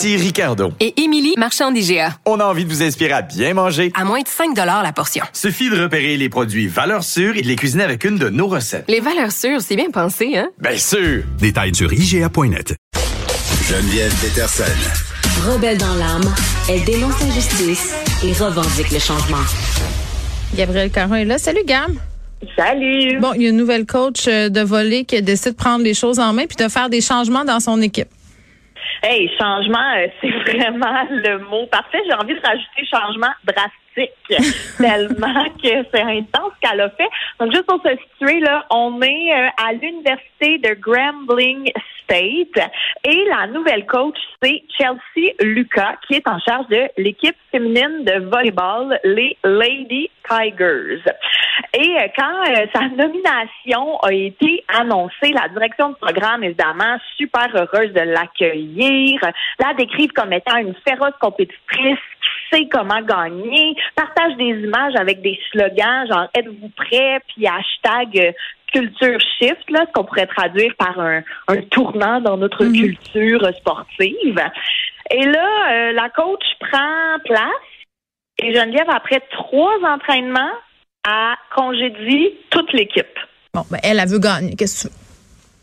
Ici Ricardo. Et Émilie, marchand d'IGA. On a envie de vous inspirer à bien manger. À moins de 5 la portion. Suffit de repérer les produits valeurs sûres et de les cuisiner avec une de nos recettes. Les valeurs sûres, c'est bien pensé, hein? Bien sûr! Détails sur IGA.net. Geneviève Peterson. Rebelle dans l'âme, elle dénonce l'injustice et revendique le changement. Gabriel Caron est là. Salut, Gam. Salut. Bon, il y a une nouvelle coach euh, de volley qui décide de prendre les choses en main puis de faire des changements dans son équipe. Hey, changement, euh, c'est vraiment le mot parfait. J'ai envie de rajouter changement drastique, tellement que c'est intense ce qu'elle a fait. Donc, juste pour se situer, on est euh, à l'université de Grambling State et la nouvelle coach, c'est Chelsea Lucas, qui est en charge de l'équipe féminine de volleyball, les Lady Tigers. Et euh, quand euh, sa nomination a été annoncée, la direction du programme, évidemment, super heureuse de l'accueillir, la décrive comme étant une féroce compétitrice sait comment gagner, partage des images avec des slogans genre êtes-vous prêt, puis hashtag euh, culture shift, là, ce qu'on pourrait traduire par un, un tournant dans notre Mhm. culture sportive. Et là, la coach prend place et Geneviève, après trois entraînements, a congédié toute l'équipe. Bon, ben, elle, elle veut gagner. Qu'est-ce que tu?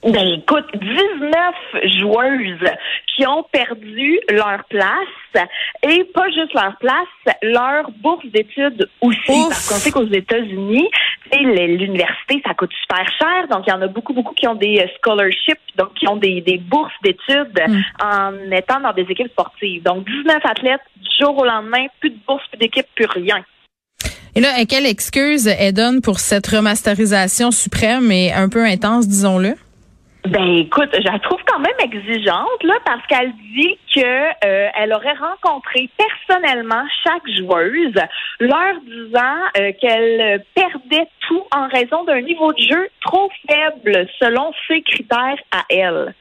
Ben écoute, 19 joueuses qui ont perdu leur place et pas juste leur place, leur bourse d'études aussi. Ouf. Parce qu'on sait qu'aux États-Unis, l'université, ça coûte super cher. Donc, il y en a beaucoup, beaucoup qui ont des euh, scholarships, donc qui ont des, des bourses d'études Mm. en étant dans des équipes sportives. Donc, 19 athlètes, du jour au lendemain, plus de bourse, plus d'équipe, plus rien. Et là, quelle excuse elle donne pour cette remasterisation suprême et un peu intense, disons-le? Ben écoute, je la trouve quand même exigeante là parce qu'elle dit que euh, elle aurait rencontré personnellement chaque joueuse, leur disant euh, qu'elle perdait tout en raison d'un niveau de jeu trop faible selon ses critères à elle.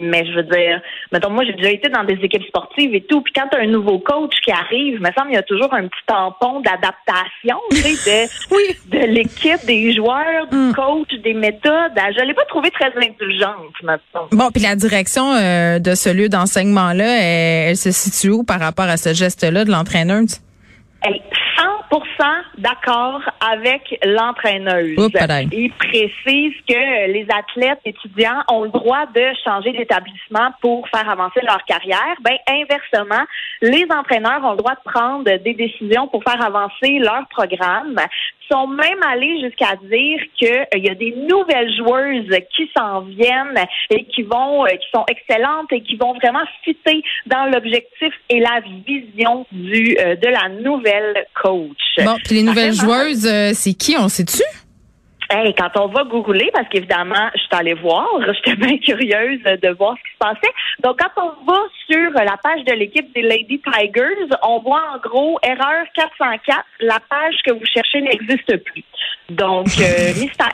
Mais je veux dire, mettons, moi, j'ai déjà été dans des équipes sportives et tout. Puis quand tu as un nouveau coach qui arrive, me semble il y a toujours un petit tampon d'adaptation, tu sais, de, Oui. de l'équipe, des joueurs, du Mm. coach, des méthodes. Je l'ai pas trouvé très indulgente, mettons. Bon, puis la direction euh, de ce lieu d'enseignement-là, elle, elle se situe où par rapport à ce geste-là de l'entraîneuse? Elle est 100% d'accord avec l'entraîneuse. Il précise que les athlètes étudiants ont le droit de changer d'établissement pour faire avancer leur carrière. Ben inversement, les entraîneurs ont le droit de prendre des décisions pour faire avancer leur programme. Ils sont même allés jusqu'à dire qu'il y a des nouvelles joueuses qui s'en viennent et qui vont, euh, qui sont excellentes et qui vont vraiment fitter dans l'objectif et la vision du euh, de la nouvelle coach. Bon, puis les nouvelles joueuses, euh, c'est qui, on sait-tu? Hey, quand on va googler, parce qu'évidemment, je suis allée voir, j'étais bien curieuse de voir ce qui se passait. Donc, quand on va sur la page de l'équipe des Lady Tigers, on voit en gros erreur 404, la page que vous cherchez n'existe plus. Donc, euh, mystère.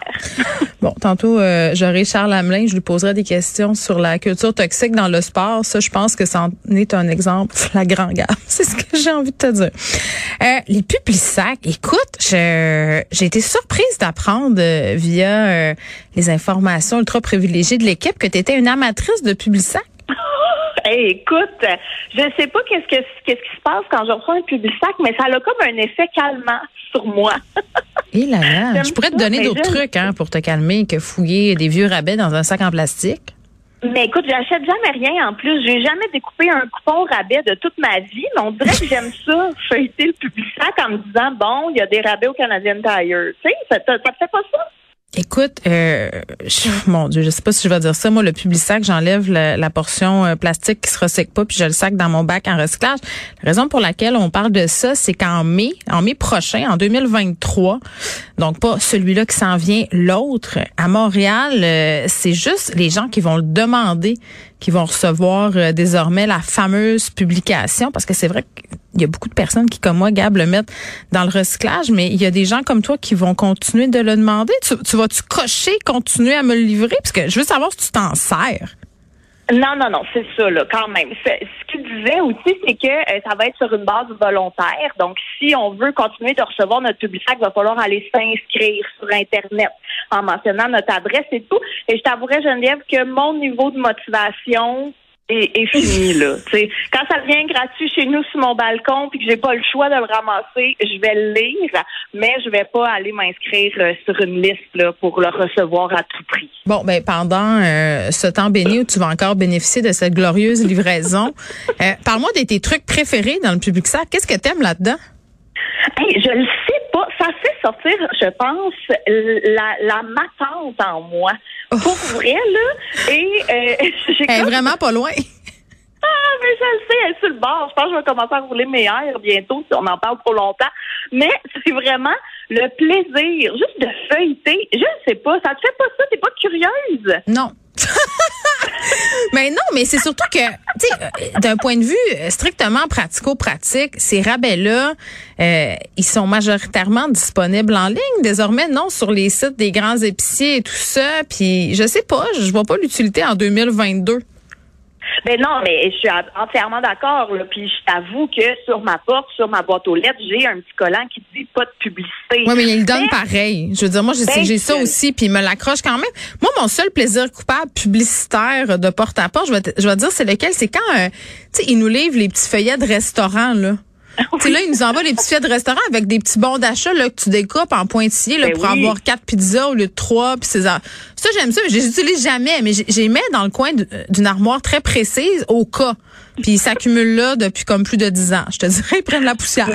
Bon, tantôt, euh, j'aurai Charles Hamelin, je lui poserai des questions sur la culture toxique dans le sport. Ça, je pense que ça en est un exemple flagrant, gars. C'est ce que j'ai envie de te dire. Euh, les publics-sacs, écoute, je- j'ai été surprise d'apprendre euh, via euh, les informations ultra privilégiées de l'équipe que tu étais une amatrice de public-sacs. Hey, écoute, je sais pas qu'est-ce que qu'est-ce qui se passe quand je reçois un public sac, mais ça a comme un effet calmant sur moi. Et là là, J'aime je pourrais te ça, donner d'autres trucs hein, pour te calmer que fouiller des vieux rabais dans un sac en plastique. Mais écoute, j'achète jamais rien en plus. J'ai jamais découpé un coupon rabais de toute ma vie, mais on dirait que j'aime ça, feuilleter le public sac en me disant bon, il y a des rabais au Canadian Tire. Tu sais, ça, ça, ça te fait pas ça? Écoute, euh, mon Dieu, je sais pas si je vais dire ça. Moi, le public sac, j'enlève la, la portion euh, plastique qui se recycle pas, puis je le sac dans mon bac en recyclage. La raison pour laquelle on parle de ça, c'est qu'en mai, en mai prochain, en 2023, donc pas celui-là qui s'en vient, l'autre, à Montréal, euh, c'est juste les gens qui vont le demander qui vont recevoir euh, désormais la fameuse publication, parce que c'est vrai qu'il y a beaucoup de personnes qui, comme moi, Gab, le mettent dans le recyclage, mais il y a des gens comme toi qui vont continuer de le demander. Tu, tu vas-tu cocher, continuer à me le livrer? Parce que je veux savoir si tu t'en sers. Non, non, non, c'est ça, là, quand même. Ce qu'il disait aussi, c'est que euh, ça va être sur une base volontaire. Donc, si on veut continuer de recevoir notre publicité, il va falloir aller s'inscrire sur Internet en mentionnant notre adresse et tout. Et je t'avouerais, Geneviève, que mon niveau de motivation est, fini là. quand ça devient gratuit chez nous sur mon balcon puis que j'ai pas le choix de le ramasser, je vais le lire, mais je vais pas aller m'inscrire euh, sur une liste là, pour le recevoir à tout prix. Bon, ben pendant euh, ce temps béni où tu vas encore bénéficier de cette glorieuse livraison, euh, parle-moi de tes trucs préférés dans le public sac. Qu'est-ce que t'aimes là-dedans? Hey, je le sais pas. Ça fait sortir, je pense, la, la matante en moi. Pour vrai, là. Et euh, j'ai Elle est vraiment pas loin. Ah, mais je le sais, elle est sur le bord. Je pense que je vais commencer à rouler mes airs bientôt si on en parle trop longtemps. Mais c'est vraiment le plaisir juste de feuilleter. Je ne sais pas, ça te fait pas ça? T'es pas curieuse? Non. mais non, mais c'est surtout que, tu sais, euh, d'un point de vue strictement pratico-pratique, ces rabais-là, euh, ils sont majoritairement disponibles en ligne désormais, non, sur les sites des grands épiciers et tout ça. Puis, je sais pas, je vois pas l'utilité en 2022. Ben non, mais je suis entièrement d'accord. Puis je t'avoue que sur ma porte, sur ma boîte aux lettres, j'ai un petit collant qui dit pas de publicité. Oui, mais il donne pareil. Je veux dire, moi, j'ai ben, ça aussi, puis il me l'accroche quand même. Moi, mon seul plaisir coupable publicitaire de porte à porte, je vais, je vais dire, c'est lequel? C'est quand, euh, tu sais, ils nous livrent les petits feuillets de restaurant, là. Oui. Là, ils nous envoient les petits feuillets de restaurant avec des petits bons d'achat là, que tu découpes en pointillés là, ben pour avoir quatre pizzas au lieu de trois. Puis ça, j'aime ça, mais je les utilise jamais. Mais j'ai mets dans le coin d'une armoire très précise au cas. Puis ils s'accumulent là depuis comme plus de dix ans. Je te dirais, ils prennent la poussière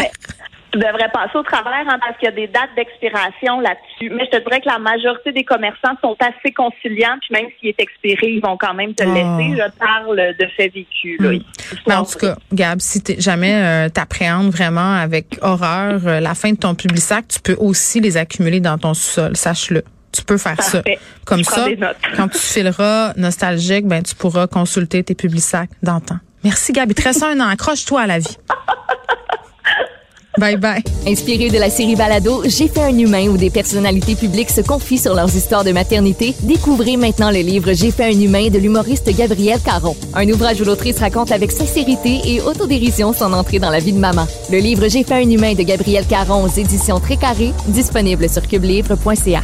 devrait passer au travers hein, parce qu'il y a des dates d'expiration là-dessus. Mais je te dirais que la majorité des commerçants sont assez conciliants, puis même s'il est expiré, ils vont quand même te le ah. laisser. Je parle de fait vécu. Hmm. en tout cas, Gab, si jamais euh, t'appréhendes vraiment avec horreur euh, la fin de ton public sac, tu peux aussi les accumuler dans ton sous-sol. Sache-le. Tu peux faire ça. Comme ça, quand tu fileras nostalgique, ben tu pourras consulter tes publics sacs d'antan. Merci, Gab. Il te reste un an. Accroche-toi à la vie. Bye bye. Inspiré de la série Balado, J'ai fait un humain où des personnalités publiques se confient sur leurs histoires de maternité, découvrez maintenant le livre J'ai fait un humain de l'humoriste Gabriel Caron. Un ouvrage où l'autrice raconte avec sincérité et autodérision son entrée dans la vie de maman. Le livre J'ai fait un humain de Gabriel Caron aux éditions Très disponible sur cubelivre.ca.